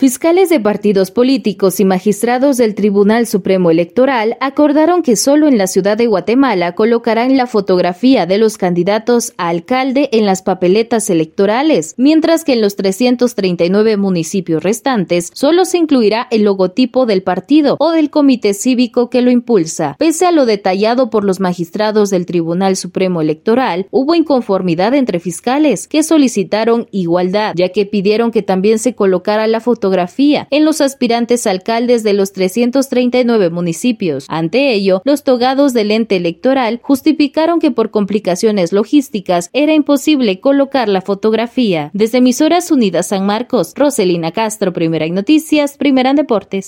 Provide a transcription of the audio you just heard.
Fiscales de partidos políticos y magistrados del Tribunal Supremo Electoral acordaron que solo en la ciudad de Guatemala colocarán la fotografía de los candidatos a alcalde en las papeletas electorales, mientras que en los 339 municipios restantes solo se incluirá el logotipo del partido o del comité cívico que lo impulsa. Pese a lo detallado por los magistrados del Tribunal Supremo Electoral, hubo inconformidad entre fiscales que solicitaron igualdad, ya que pidieron que también se colocara la fotografía en los aspirantes alcaldes de los 339 municipios. Ante ello, los togados del ente electoral justificaron que por complicaciones logísticas era imposible colocar la fotografía. Desde Emisoras Unidas San Marcos, Roselina Castro, Primera en Noticias, Primera en Deportes.